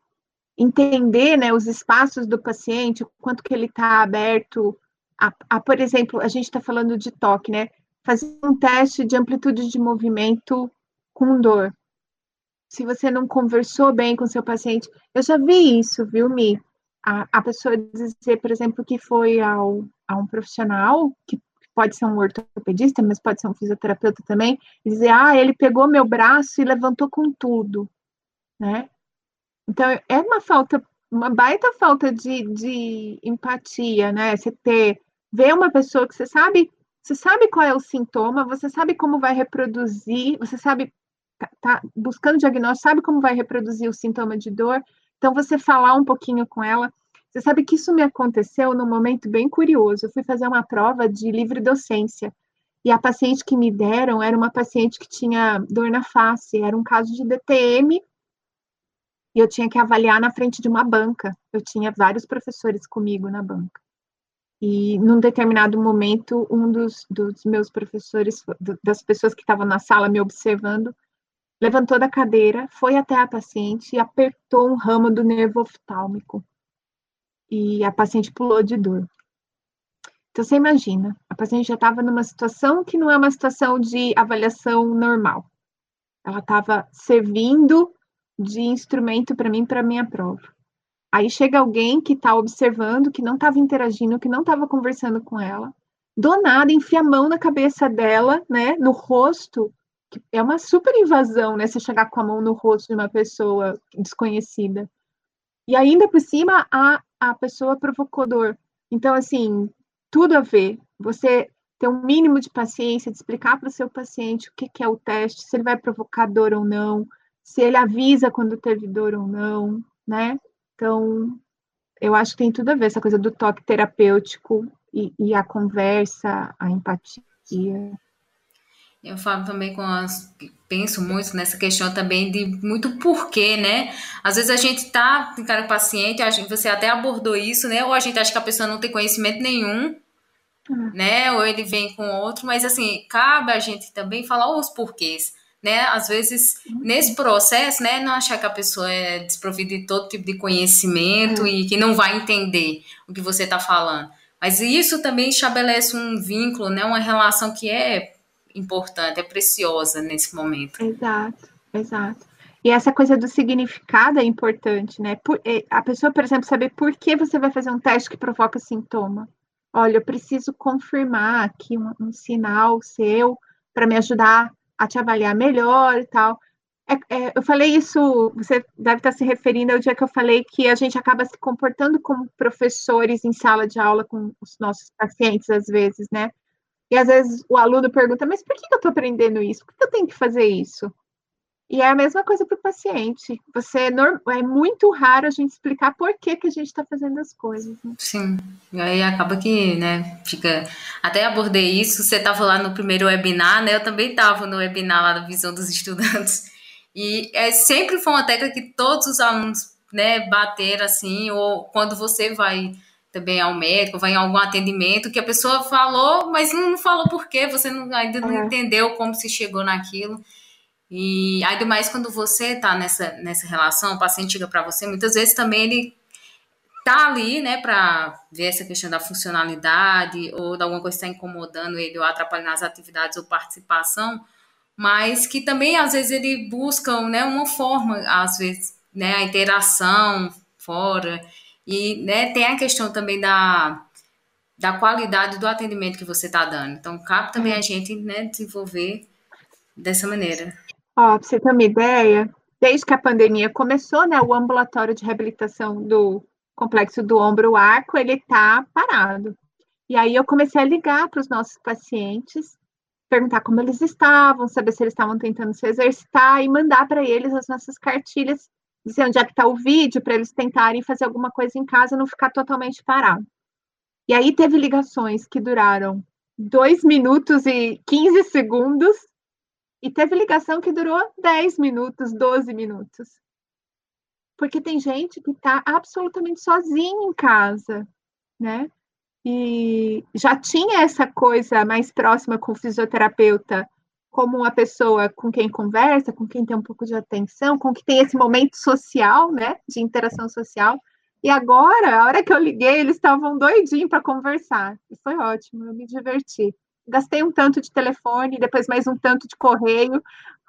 entender né, os espaços do paciente, o quanto que ele está aberto a, a, por exemplo, a gente está falando de toque, né? Fazer um teste de amplitude de movimento com dor. Se você não conversou bem com seu paciente, eu já vi isso, viu, Mi? A, a pessoa dizer, por exemplo, que foi ao, a um profissional, que pode ser um ortopedista, mas pode ser um fisioterapeuta também, e dizer, ah, ele pegou meu braço e levantou com tudo né? Então, é uma falta, uma baita falta de, de empatia, né? Você ter, ver uma pessoa que você sabe, você sabe qual é o sintoma, você sabe como vai reproduzir, você sabe, tá, tá buscando diagnóstico, sabe como vai reproduzir o sintoma de dor, então você falar um pouquinho com ela. Você sabe que isso me aconteceu num momento bem curioso. Eu fui fazer uma prova de livre docência. E a paciente que me deram era uma paciente que tinha dor na face, era um caso de DTM e eu tinha que avaliar na frente de uma banca. Eu tinha vários professores comigo na banca. E num determinado momento, um dos, dos meus professores, das pessoas que estavam na sala me observando, levantou da cadeira, foi até a paciente e apertou um ramo do nervo oftálmico. E a paciente pulou de dor. Então, você imagina, a paciente já estava numa situação que não é uma situação de avaliação normal. Ela estava servindo de instrumento para mim, para minha prova. Aí chega alguém que está observando, que não estava interagindo, que não estava conversando com ela, do nada enfia a mão na cabeça dela, né, no rosto, que é uma super invasão, né, você chegar com a mão no rosto de uma pessoa desconhecida. E ainda por cima, a, a pessoa provocou dor. Então, assim, tudo a ver. Você ter um mínimo de paciência, de explicar para o seu paciente o que, que é o teste, se ele vai provocar dor ou não, se ele avisa quando teve dor ou não, né? Então, eu acho que tem tudo a ver essa coisa do toque terapêutico e, e a conversa, a empatia. Eu falo também com as. Penso muito nessa questão também de muito porquê, né? Às vezes a gente tá com o paciente, a gente, você até abordou isso, né? Ou a gente acha que a pessoa não tem conhecimento nenhum, uhum. né? Ou ele vem com outro, mas assim, cabe a gente também falar os porquês né? Às vezes, nesse processo, né, não achar que a pessoa é desprovida de todo tipo de conhecimento é. e que não vai entender o que você está falando. Mas isso também estabelece um vínculo, né, uma relação que é importante, é preciosa nesse momento. Exato, exato. E essa coisa do significado é importante, né? Por, é, a pessoa, por exemplo, saber por que você vai fazer um teste que provoca sintoma. Olha, eu preciso confirmar aqui um, um sinal seu para me ajudar a te avaliar melhor e tal. É, é, eu falei isso, você deve estar se referindo ao dia que eu falei que a gente acaba se comportando como professores em sala de aula com os nossos pacientes, às vezes, né? E às vezes o aluno pergunta, mas por que eu estou aprendendo isso? Por que eu tenho que fazer isso? E é a mesma coisa para o paciente. Você é muito raro a gente explicar por que, que a gente está fazendo as coisas. Né? Sim. E aí acaba que, né, fica. Até abordei isso. Você estava lá no primeiro webinar, né? Eu também estava no webinar lá da visão dos estudantes. E é, sempre foi uma tecla que todos os alunos, né, bateram assim, ou quando você vai também ao médico, vai em algum atendimento, que a pessoa falou, mas não falou por quê, você não, ainda não é. entendeu como se chegou naquilo. E ainda mais quando você está nessa, nessa relação, o paciente chega para você, muitas vezes também ele tá ali, né, para ver essa questão da funcionalidade ou de alguma coisa que está incomodando ele ou atrapalhando as atividades ou participação, mas que também às vezes ele busca, né, uma forma, às vezes, né, a interação fora e, né, tem a questão também da da qualidade do atendimento que você está dando. Então, cabe também a gente, né, desenvolver dessa maneira. Ó, pra você ter uma ideia, desde que a pandemia começou, né, o ambulatório de reabilitação do complexo do ombro arco, ele está parado. E aí eu comecei a ligar para os nossos pacientes, perguntar como eles estavam, saber se eles estavam tentando se exercitar e mandar para eles as nossas cartilhas, dizer onde é que está o vídeo, para eles tentarem fazer alguma coisa em casa não ficar totalmente parado. E aí teve ligações que duraram 2 minutos e 15 segundos e teve ligação que durou 10 minutos, 12 minutos. Porque tem gente que está absolutamente sozinha em casa, né? E já tinha essa coisa mais próxima com o fisioterapeuta, como uma pessoa com quem conversa, com quem tem um pouco de atenção, com quem tem esse momento social, né? De interação social. E agora, a hora que eu liguei, eles estavam doidinhos para conversar. E foi ótimo, eu me diverti gastei um tanto de telefone, depois mais um tanto de correio,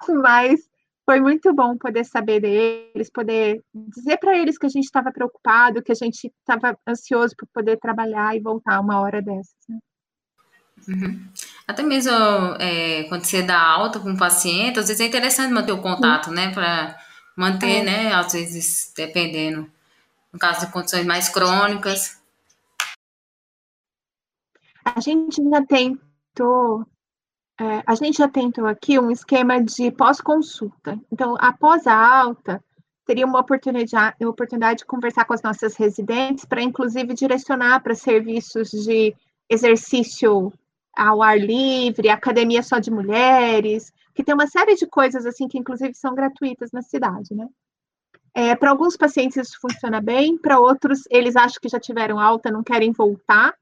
mas foi muito bom poder saber deles, poder dizer para eles que a gente estava preocupado, que a gente estava ansioso por poder trabalhar e voltar uma hora dessas. Né? Uhum. Até mesmo é, quando você dá alta com um paciente, às vezes é interessante manter o contato, né? Para manter, é. né? Às vezes, dependendo, no caso de condições mais crônicas. A gente já tem tentou, é, a gente já tentou aqui um esquema de pós-consulta. Então, após a alta, teria uma oportunidade, oportunidade de conversar com as nossas residentes para, inclusive, direcionar para serviços de exercício ao ar livre, academia só de mulheres, que tem uma série de coisas assim que, inclusive, são gratuitas na cidade, né? É, para alguns pacientes isso funciona bem, para outros eles acham que já tiveram alta, não querem voltar,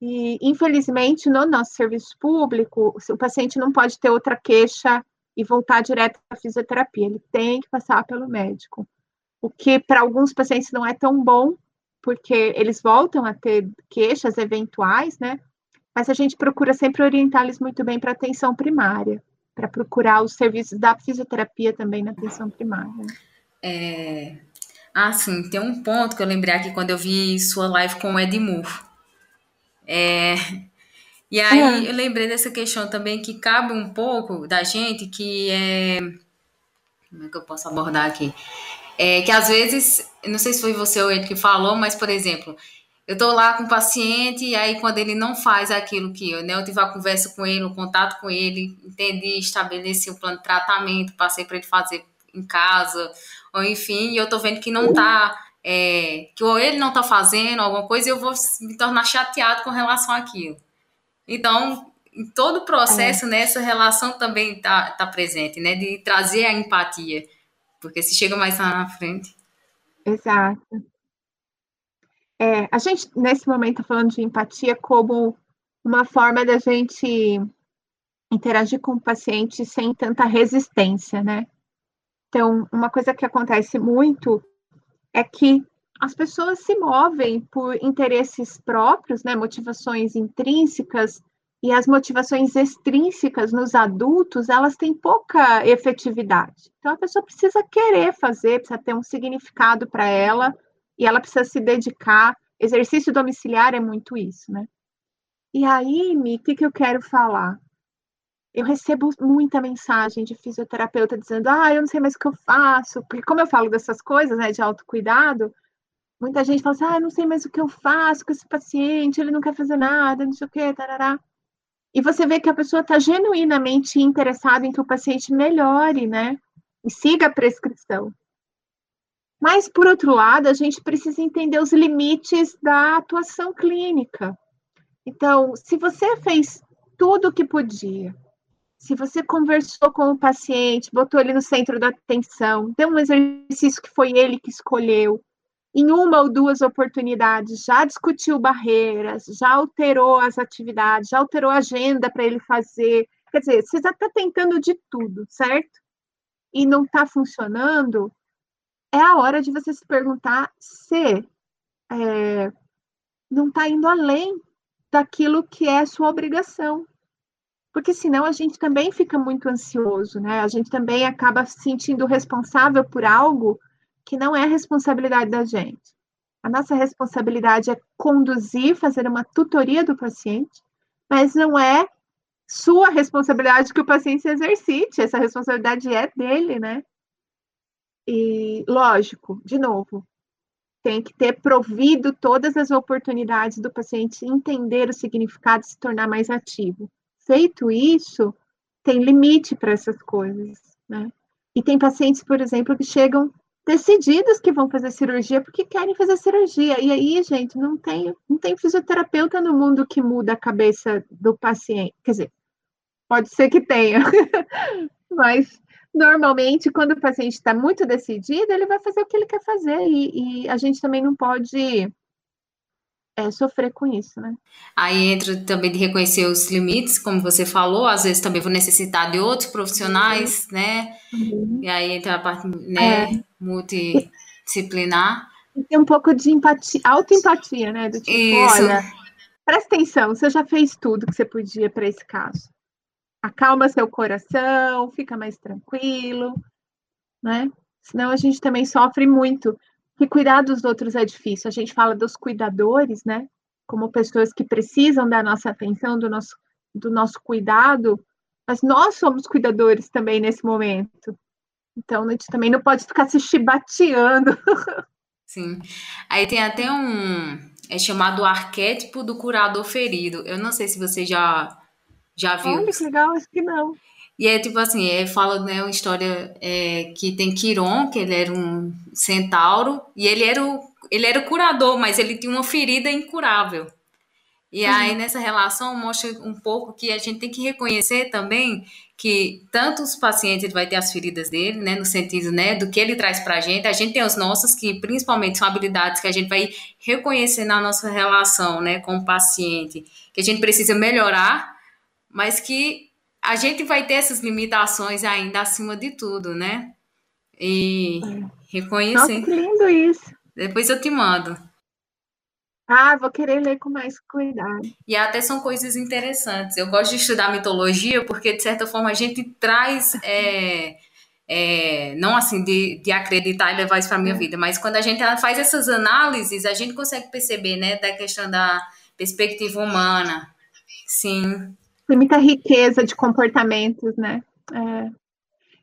e, infelizmente, no nosso serviço público, o paciente não pode ter outra queixa e voltar direto à fisioterapia, ele tem que passar pelo médico. O que para alguns pacientes não é tão bom, porque eles voltam a ter queixas eventuais, né? Mas a gente procura sempre orientá-los muito bem para atenção primária, para procurar os serviços da fisioterapia também na atenção primária. É... Ah, sim, tem um ponto que eu lembrei aqui quando eu vi sua live com o Edmur. É... E aí uhum. eu lembrei dessa questão também que cabe um pouco da gente, que é. Como é que eu posso abordar aqui? É que às vezes, não sei se foi você ou ele que falou, mas, por exemplo, eu estou lá com o paciente e aí quando ele não faz aquilo que eu, né, eu tive a conversa com ele, o contato com ele, entendi, estabeleci o plano de tratamento, passei para ele fazer em casa, ou enfim, e eu tô vendo que não tá, é, que ou ele não tá fazendo alguma coisa, eu vou me tornar chateado com relação àquilo. Então, em todo o processo, é. nessa relação também está tá presente, né? De trazer a empatia. Porque se chega mais lá na frente. Exato. É, a gente, nesse momento, está falando de empatia como uma forma da gente interagir com o paciente sem tanta resistência, né? Então, uma coisa que acontece muito é que as pessoas se movem por interesses próprios, né, motivações intrínsecas, e as motivações extrínsecas nos adultos, elas têm pouca efetividade. Então, a pessoa precisa querer fazer, precisa ter um significado para ela, e ela precisa se dedicar. Exercício domiciliar é muito isso, né? E aí, Mi, o que, que eu quero falar? Eu recebo muita mensagem de fisioterapeuta dizendo, ah, eu não sei mais o que eu faço, porque como eu falo dessas coisas, né, de autocuidado, muita gente fala assim, ah, eu não sei mais o que eu faço com esse paciente, ele não quer fazer nada, não sei o que, tarará. E você vê que a pessoa está genuinamente interessada em que o paciente melhore, né? E siga a prescrição. Mas, por outro lado, a gente precisa entender os limites da atuação clínica. Então, se você fez tudo o que podia, se você conversou com o paciente, botou ele no centro da atenção, deu um exercício que foi ele que escolheu, em uma ou duas oportunidades já discutiu barreiras, já alterou as atividades, já alterou a agenda para ele fazer. Quer dizer, você já está tentando de tudo, certo? E não está funcionando, é a hora de você se perguntar se é, não está indo além daquilo que é sua obrigação. Porque senão a gente também fica muito ansioso, né? A gente também acaba se sentindo responsável por algo que não é responsabilidade da gente. A nossa responsabilidade é conduzir, fazer uma tutoria do paciente, mas não é sua responsabilidade que o paciente exercite, essa responsabilidade é dele, né? E, lógico, de novo, tem que ter provido todas as oportunidades do paciente entender o significado e se tornar mais ativo. Feito isso, tem limite para essas coisas, né? E tem pacientes, por exemplo, que chegam decididos que vão fazer cirurgia porque querem fazer cirurgia. E aí, gente, não tem, não tem fisioterapeuta no mundo que muda a cabeça do paciente. Quer dizer, pode ser que tenha, mas normalmente, quando o paciente está muito decidido, ele vai fazer o que ele quer fazer. E, e a gente também não pode é, sofrer com isso, né? Aí entra também de reconhecer os limites, como você falou, às vezes também vou necessitar de outros profissionais, uhum. né? Uhum. E aí entra a parte né, é. multidisciplinar. Tem um pouco de empatia, autoempatia, né? Do tipo, isso. olha, presta atenção, você já fez tudo que você podia para esse caso. Acalma seu coração, fica mais tranquilo, né? Senão a gente também sofre muito que cuidar dos outros é difícil. A gente fala dos cuidadores, né? Como pessoas que precisam da nossa atenção, do nosso, do nosso cuidado, mas nós somos cuidadores também nesse momento. Então, a gente também não pode ficar se chibateando. Sim. Aí tem até um. É chamado arquétipo do curador ferido. Eu não sei se você já, já viu. Olha que legal, acho que não. E é tipo assim, é, fala né, uma história é, que tem Quiron, que ele era um centauro, e ele era o, ele era o curador, mas ele tinha uma ferida incurável. E uhum. aí, nessa relação, mostra um pouco que a gente tem que reconhecer também que tanto os pacientes ele vai ter as feridas dele, né, no sentido, né, do que ele traz pra gente, a gente tem os nossos que principalmente são habilidades que a gente vai reconhecer na nossa relação, né, com o paciente, que a gente precisa melhorar, mas que a gente vai ter essas limitações ainda acima de tudo, né? E reconhecer. Nossa, que lindo isso. Depois eu te mando. Ah, vou querer ler com mais cuidado. E até são coisas interessantes. Eu gosto de estudar mitologia porque, de certa forma, a gente traz. É, é, não assim de, de acreditar e levar isso para a minha é. vida, mas quando a gente faz essas análises, a gente consegue perceber, né, da questão da perspectiva humana. Sim. Tem muita riqueza de comportamentos, né? É.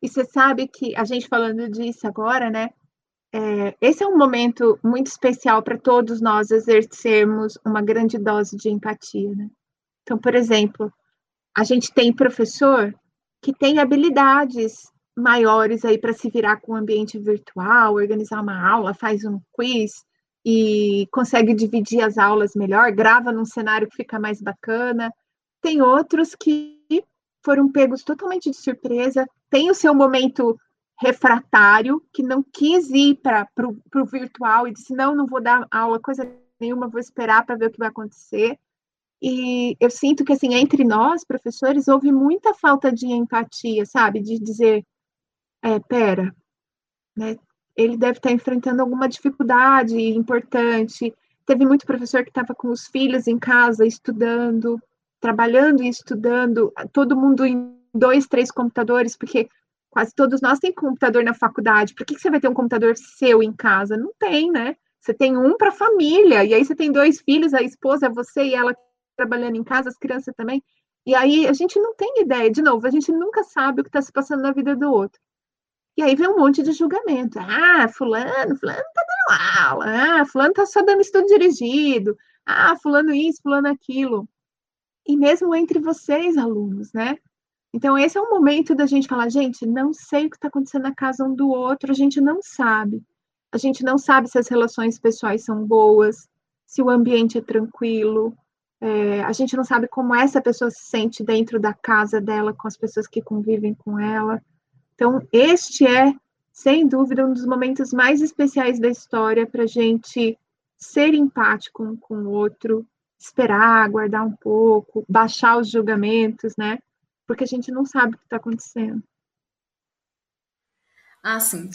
E você sabe que a gente falando disso agora, né? É, esse é um momento muito especial para todos nós exercermos uma grande dose de empatia, né? Então, por exemplo, a gente tem professor que tem habilidades maiores aí para se virar com o ambiente virtual, organizar uma aula, faz um quiz e consegue dividir as aulas melhor, grava num cenário que fica mais bacana. Tem outros que foram pegos totalmente de surpresa, tem o seu momento refratário, que não quis ir para o virtual e disse: não, não vou dar aula, coisa nenhuma, vou esperar para ver o que vai acontecer. E eu sinto que, assim, entre nós, professores, houve muita falta de empatia, sabe? De dizer, é, pera, né? Ele deve estar enfrentando alguma dificuldade importante. Teve muito professor que estava com os filhos em casa, estudando, trabalhando e estudando, todo mundo em dois, três computadores, porque quase todos nós têm computador na faculdade. Por que, que você vai ter um computador seu em casa? Não tem, né? Você tem um para a família, e aí você tem dois filhos, a esposa, você e ela trabalhando em casa, as crianças também. E aí a gente não tem ideia, de novo, a gente nunca sabe o que está se passando na vida do outro. E aí vem um monte de julgamento. Ah, fulano, fulano tá dando aula. Ah, fulano tá só dando estudo dirigido. Ah, fulano isso, fulano aquilo. E mesmo entre vocês, alunos, né? Então, esse é o momento da gente falar, gente, não sei o que está acontecendo na casa um do outro, a gente não sabe. A gente não sabe se as relações pessoais são boas, se o ambiente é tranquilo, é, a gente não sabe como essa pessoa se sente dentro da casa dela, com as pessoas que convivem com ela. Então, este é, sem dúvida, um dos momentos mais especiais da história para a gente ser empático um com o outro, esperar, aguardar um pouco, baixar os julgamentos, né? Porque a gente não sabe o que está acontecendo. Ah, sim.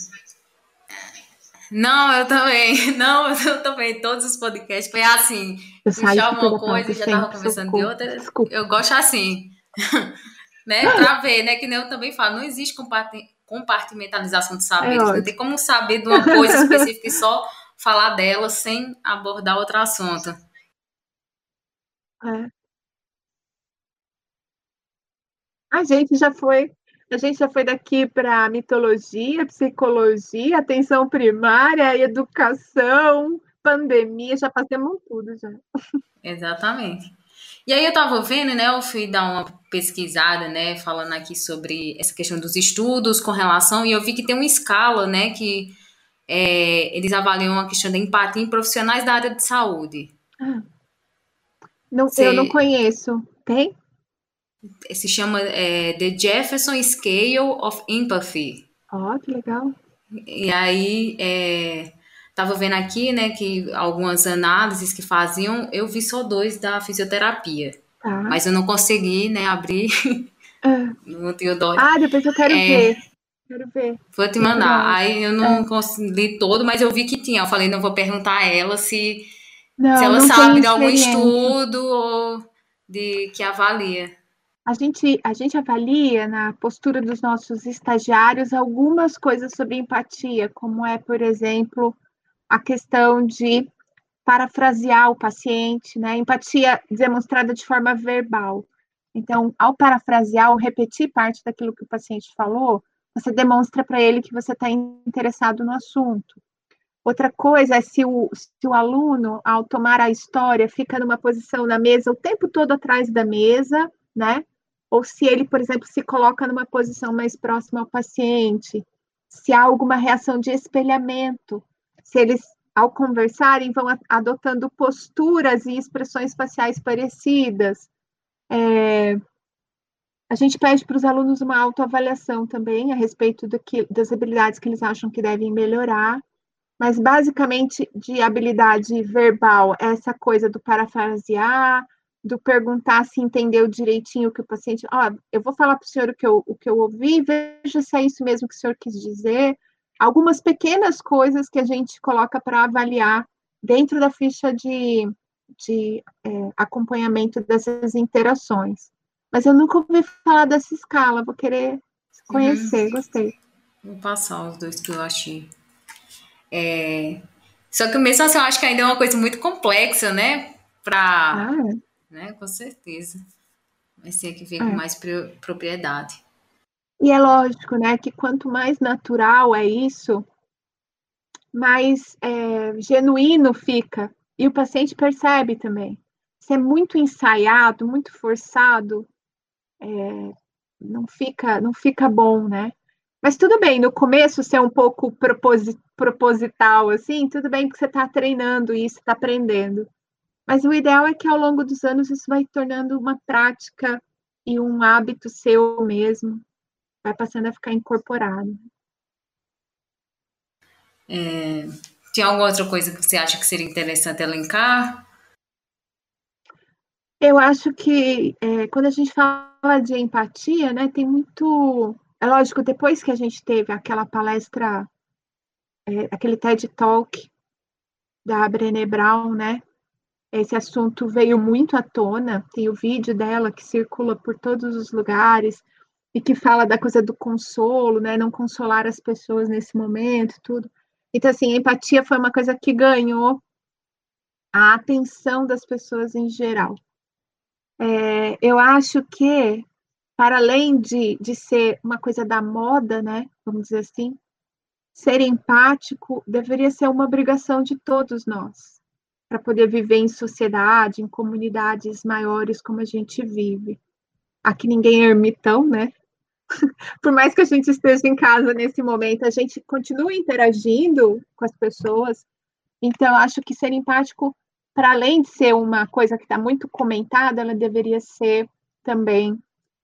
Não, eu também. Não, eu também. Todos os podcasts foi assim. Puxava uma coisa e já estava conversando de outra. Desculpa. Eu gosto assim. né? Para ver, né? Que nem eu também falo, não existe compartimentalização de saberes. É não tem como saber de uma coisa específica e só falar dela sem abordar outro assunto. É. A gente já foi, a gente já foi daqui para mitologia, psicologia, atenção primária, educação, pandemia, já passamos tudo já. Exatamente. E aí eu tava vendo, né? Eu fui dar uma pesquisada, né? Falando aqui sobre essa questão dos estudos com relação, e eu vi que tem uma escala, né? Que é, eles avaliam a questão da empatia em profissionais da área de saúde. Ah, não, eu não conheço. Tem? Se chama é, The Jefferson Scale of Empathy. Ó, oh, que legal. E aí, é, Tava vendo aqui, né, que algumas análises que faziam, eu vi só dois da fisioterapia. Ah. Mas eu não consegui, né, abrir. Ah. não tenho dó. Ah, depois eu quero é, ver. Quero ver. Vou te mandar. Aí eu não é. consegui todo, mas eu vi que tinha. Eu falei, não vou perguntar a ela se, não, se ela sabe de algum estudo ou de que avalia. A gente, a gente avalia na postura dos nossos estagiários algumas coisas sobre empatia, como é, por exemplo, a questão de parafrasear o paciente, né? Empatia demonstrada de forma verbal. Então, ao parafrasear ou repetir parte daquilo que o paciente falou, você demonstra para ele que você está interessado no assunto. Outra coisa é se o, se o aluno, ao tomar a história, fica numa posição na mesa o tempo todo atrás da mesa, né? Ou se ele, por exemplo, se coloca numa posição mais próxima ao paciente, se há alguma reação de espelhamento, se eles, ao conversarem, vão adotando posturas e expressões faciais parecidas. É, a gente pede para os alunos uma autoavaliação também a respeito do que, das habilidades que eles acham que devem melhorar, mas basicamente de habilidade verbal, essa coisa do parafrasear, do perguntar se entendeu direitinho o que o paciente. Ó, oh, eu vou falar para o senhor o que, eu, o que eu ouvi, veja se é isso mesmo que o senhor quis dizer algumas pequenas coisas que a gente coloca para avaliar dentro da ficha de de é, acompanhamento dessas interações. Mas eu nunca ouvi falar dessa escala, vou querer conhecer, uhum. gostei. Vou passar os dois que eu achei. É... Só que mesmo assim, eu acho que ainda é uma coisa muito complexa, né? Pra... Ah, é. né? Com certeza. Vai ser que ver com é. mais propriedade. E é lógico, né, que quanto mais natural é isso, mais é, genuíno fica. E o paciente percebe também. Se é muito ensaiado, muito forçado, é, não fica, não fica bom, né? Mas tudo bem, no começo ser um pouco proposital, assim, tudo bem que você está treinando isso, está aprendendo. Mas o ideal é que ao longo dos anos isso vai tornando uma prática e um hábito seu mesmo, vai passando a ficar incorporado. É, tem alguma outra coisa que você acha que seria interessante elencar? Eu acho que é, quando a gente fala de empatia, né, tem muito é lógico, depois que a gente teve aquela palestra, é, aquele TED Talk da Brené Brown, né? Esse assunto veio muito à tona. Tem o vídeo dela que circula por todos os lugares e que fala da coisa do consolo, né? Não consolar as pessoas nesse momento, tudo. Então, assim, a empatia foi uma coisa que ganhou a atenção das pessoas em geral. É, eu acho que para além de, de ser uma coisa da moda, né, vamos dizer assim, ser empático deveria ser uma obrigação de todos nós, para poder viver em sociedade, em comunidades maiores como a gente vive. Aqui ninguém é ermitão, né? Por mais que a gente esteja em casa nesse momento, a gente continua interagindo com as pessoas. Então, acho que ser empático, para além de ser uma coisa que está muito comentada, ela deveria ser também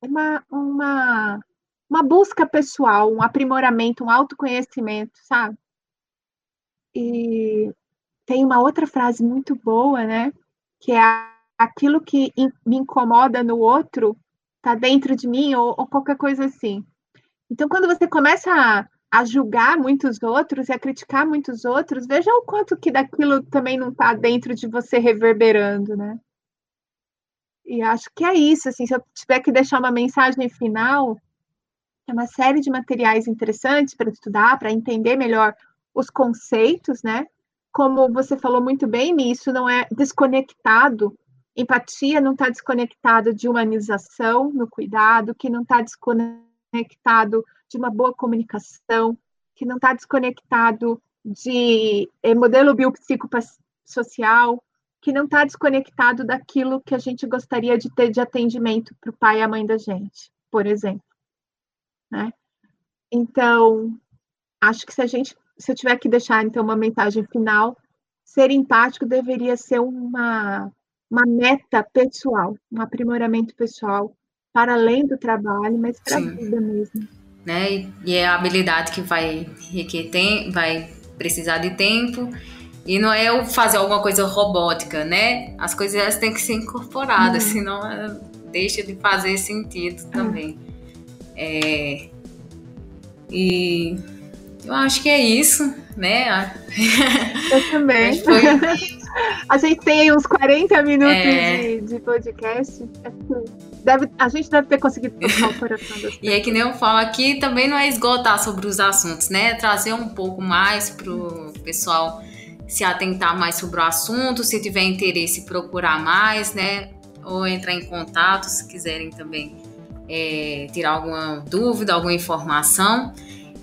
uma, uma, uma busca pessoal, um aprimoramento, um autoconhecimento, sabe? E tem uma outra frase muito boa, né? Que é aquilo que me incomoda no outro está dentro de mim ou, ou, qualquer coisa assim. Então, quando você começa a, a, julgar muitos outros e a criticar muitos outros, veja o quanto que daquilo também não está dentro de você reverberando, né? E acho que é isso, assim, se eu tiver que deixar uma mensagem final, é uma série de materiais interessantes para estudar, para entender melhor os conceitos, né? Como você falou muito bem nisso, não é desconectado. Empatia não está desconectado de humanização no cuidado, que não está desconectado de uma boa comunicação, que não está desconectado de eh, modelo biopsicossocial, que não está desconectado daquilo que a gente gostaria de ter de atendimento para o pai e a mãe da gente, por exemplo. Né? Então, acho que se a gente, se eu tiver que deixar então uma mensagem final, ser empático deveria ser uma, uma meta pessoal, um aprimoramento pessoal, para além do trabalho, mas para a vida mesmo. Né? E é a habilidade que vai requerer, vai precisar de tempo e não é eu fazer alguma coisa robótica, né? As coisas têm que ser incorporadas, uhum. senão deixa de fazer sentido também. É, e eu acho que é isso, né? Eu também. Foi... A gente tem uns 40 minutos é... de, de, podcast. Deve, a gente deve ter conseguido tocar o coração das E é que nem eu falo aqui, também não é esgotar sobre os assuntos, né? Trazer um pouco mais pro pessoal se atentar mais sobre o assunto, se tiver interesse, procurar mais, né? Ou entrar em contato se quiserem também é, tirar alguma dúvida, alguma informação.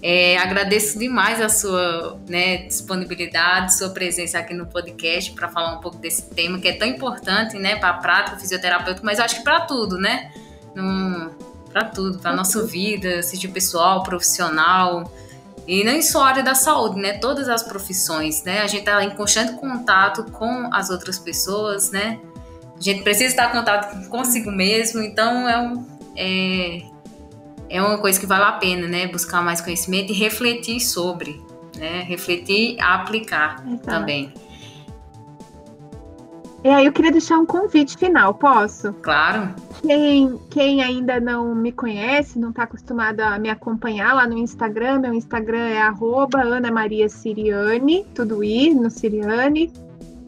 É, agradeço demais a sua né, disponibilidade, sua presença aqui no podcast para falar um pouco desse tema que é tão importante, né, para a prática fisioterapêutica, mas acho que para tudo, né? Para tudo, para nossa vida, seja pessoal, profissional, e nem só a área da saúde, né? Todas as profissões, né? A gente está em constante contato com as outras pessoas, né? A gente precisa estar em contato consigo mesmo, então é, um, é, é uma coisa que vale a pena, né? Buscar mais conhecimento e refletir sobre, né? Refletir e aplicar Exato. também. E aí eu queria deixar um convite final, posso? Claro. Quem, quem ainda não me conhece, não está acostumado a me acompanhar lá no Instagram, meu Instagram é arroba Ana Maria Siriane, tudo I no Siriane.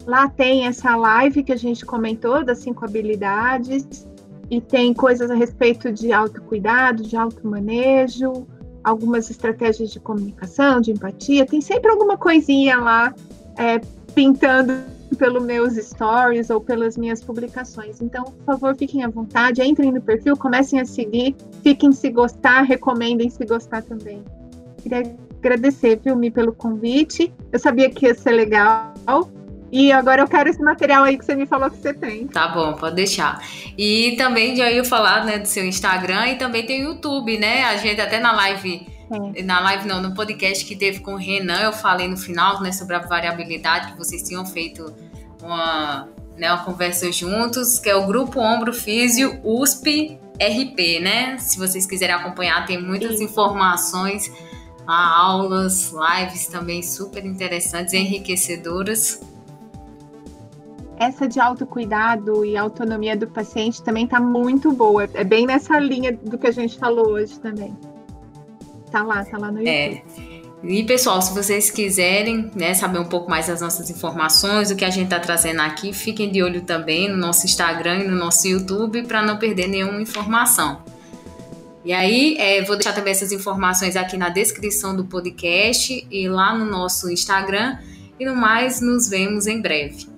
Lá tem essa live que a gente comentou das cinco habilidades e tem coisas a respeito de autocuidado, de automanejo, algumas estratégias de comunicação, de empatia. Tem sempre alguma coisinha lá é, pintando pelos meus stories ou pelas minhas publicações. Então, por favor, fiquem à vontade, entrem no perfil, comecem a seguir, fiquem se gostar, recomendem se gostar também. Queria agradecer, viu, Mi, pelo convite. Eu sabia que ia ser legal. E agora eu quero esse material aí que você me falou que você tem. Tá bom, pode deixar. E também já ia falar né, do seu Instagram e também tem o YouTube, né? A gente até na live, é. na live não, no podcast que teve com o Renan, eu falei no final, né, sobre a variabilidade que vocês tinham feito uma, né, uma conversa juntos, que é o Grupo Ombro Físio USP RP, né? Se vocês quiserem acompanhar, tem muitas Isso. informações, aulas, lives também super interessantes e enriquecedoras essa de autocuidado e autonomia do paciente também está muito boa. É bem nessa linha do que a gente falou hoje também. Tá lá, tá lá no é. YouTube. É. E pessoal, se vocês quiserem né, saber um pouco mais das nossas informações, o que a gente está trazendo aqui, fiquem de olho também no nosso Instagram e no nosso YouTube para não perder nenhuma informação. E aí, é, vou deixar também essas informações aqui na descrição do podcast e lá no nosso Instagram. E no mais, nos vemos em breve.